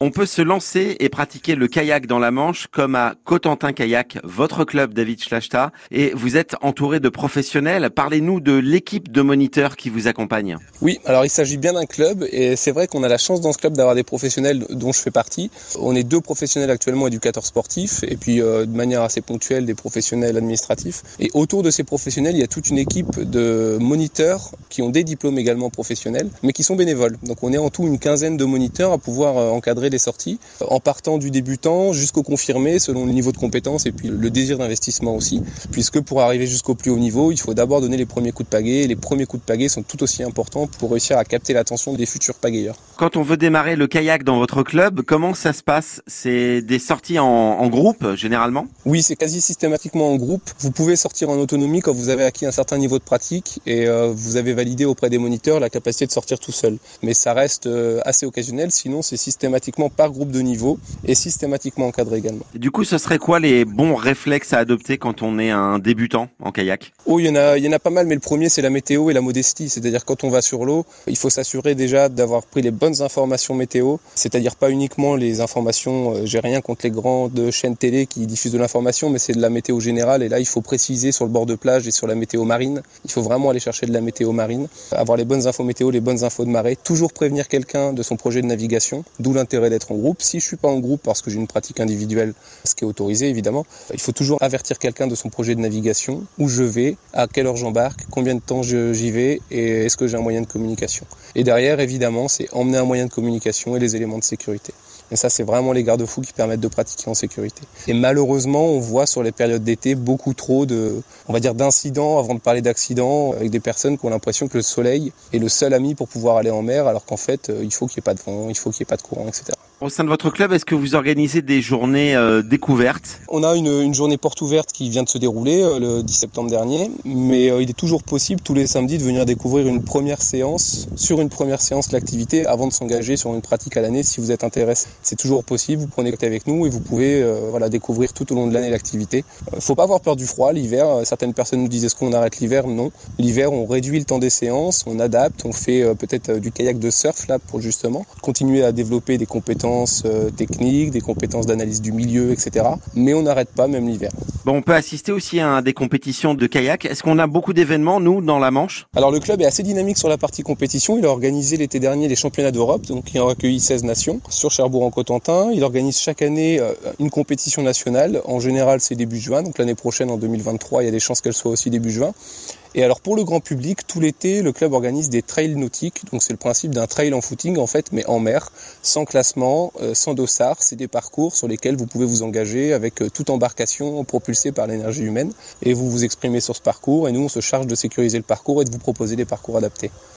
On peut se lancer et pratiquer le kayak dans la Manche comme à Cotentin Kayak, votre club David Schlachta. Et vous êtes entouré de professionnels. Parlez-nous de l'équipe de moniteurs qui vous accompagne. Oui, alors il s'agit bien d'un club et c'est vrai qu'on a la chance dans ce club d'avoir des professionnels dont je fais partie. On est deux professionnels actuellement éducateurs sportifs et puis euh, de manière assez ponctuelle des professionnels administratifs. Et autour de ces professionnels, il y a toute une équipe de moniteurs qui ont des diplômes également professionnels mais qui sont bénévoles. Donc on est en tout une quinzaine de moniteurs à pouvoir euh, encadrer des sorties, en partant du débutant jusqu'au confirmé selon le niveau de compétence et puis le désir d'investissement aussi, puisque pour arriver jusqu'au plus haut niveau, il faut d'abord donner les premiers coups de pagaie, et les premiers coups de pagaie sont tout aussi importants pour réussir à capter l'attention des futurs pagayeurs. Quand on veut démarrer le kayak dans votre club, comment ça se passe? C'est des sorties en, groupe généralement? Oui, c'est quasi systématiquement en groupe. Vous pouvez sortir en autonomie quand vous avez acquis un certain niveau de pratique et euh, vous avez validé auprès des moniteurs la capacité de sortir tout seul. Mais ça reste euh, assez occasionnel, sinon c'est systématiquement par groupe de niveau et systématiquement encadré également. du coup, ce serait quoi les bons réflexes à adopter quand on est un débutant en kayak? Oh, il y en a, il y en a pas mal, mais le premier c'est la météo et la modestie. C'est-à-dire quand on va sur l'eau, il faut s'assurer déjà d'avoir pris les bonnes informations météo, c'est-à-dire pas uniquement les informations. Euh, j'ai rien contre les grandes chaînes télé qui diffusent de l'information, mais c'est de la météo générale. Et là, il faut préciser sur le bord de plage et sur la météo marine. Il faut vraiment aller chercher de la météo marine, avoir les bonnes infos météo, les bonnes infos de marée, toujours prévenir quelqu'un de son projet de navigation, d'où l'intérêt d'être en groupe. Si je suis pas en groupe parce que j'ai une pratique individuelle, ce qui est autorisé évidemment, il faut toujours avertir quelqu'un de son projet de navigation, où je vais, à quelle heure j'embarque, combien de temps j'y vais et est-ce que j'ai un moyen de communication. Et derrière, évidemment, c'est emmener un moyen de communication et les éléments de sécurité. Et ça, c'est vraiment les garde-fous qui permettent de pratiquer en sécurité. Et malheureusement, on voit sur les périodes d'été beaucoup trop de, on va dire, d'incidents avant de parler d'accidents avec des personnes qui ont l'impression que le soleil est le seul ami pour pouvoir aller en mer, alors qu'en fait, euh, il faut qu'il n'y ait pas de vent, il faut qu'il n'y ait pas de courant, etc. Au sein de votre club, est-ce que vous organisez des journées euh, découvertes? On a une, une, journée porte ouverte qui vient de se dérouler euh, le 10 septembre dernier, mais euh, il est toujours possible tous les samedis de venir découvrir une première séance, sur une première séance l'activité, avant de s'engager sur une pratique à l'année si vous êtes intéressé. C'est toujours possible, vous prenez contact avec nous et vous pouvez voilà, découvrir tout au long de l'année l'activité. faut pas avoir peur du froid, l'hiver, certaines personnes nous disent est-ce qu'on arrête l'hiver? Non. L'hiver, on réduit le temps des séances, on adapte, on fait peut-être du kayak de surf là pour justement continuer à développer des compétences euh, techniques, des compétences d'analyse du milieu, etc. Mais on n'arrête pas même l'hiver. Bon, on peut assister aussi à des compétitions de kayak. Est-ce qu'on a beaucoup d'événements, nous, dans la Manche? Alors le club est assez dynamique sur la partie compétition. Il a organisé l'été dernier les championnats d'Europe, donc il a accueilli 16 nations sur Cherbourg-en-Cotentin. Il organise chaque année euh, une compétition nationale. En général, c'est début juin, donc l'année prochaine, en 2023, il y a des chances qu'elle soit aussi début juin. Et alors pour le grand public, tout l'été, le club organise des trails nautiques. Donc c'est le principe d'un trail en footing en fait, mais en mer, sans classement, euh, sans dossard. C'est des parcours sur lesquels vous pouvez vous engager avec euh, toute embarcation propulsée par l'énergie humaine. Et vous vous exprimez sur ce parcours et nous on se charge de sécuriser le parcours et de vous proposer des parcours adaptés.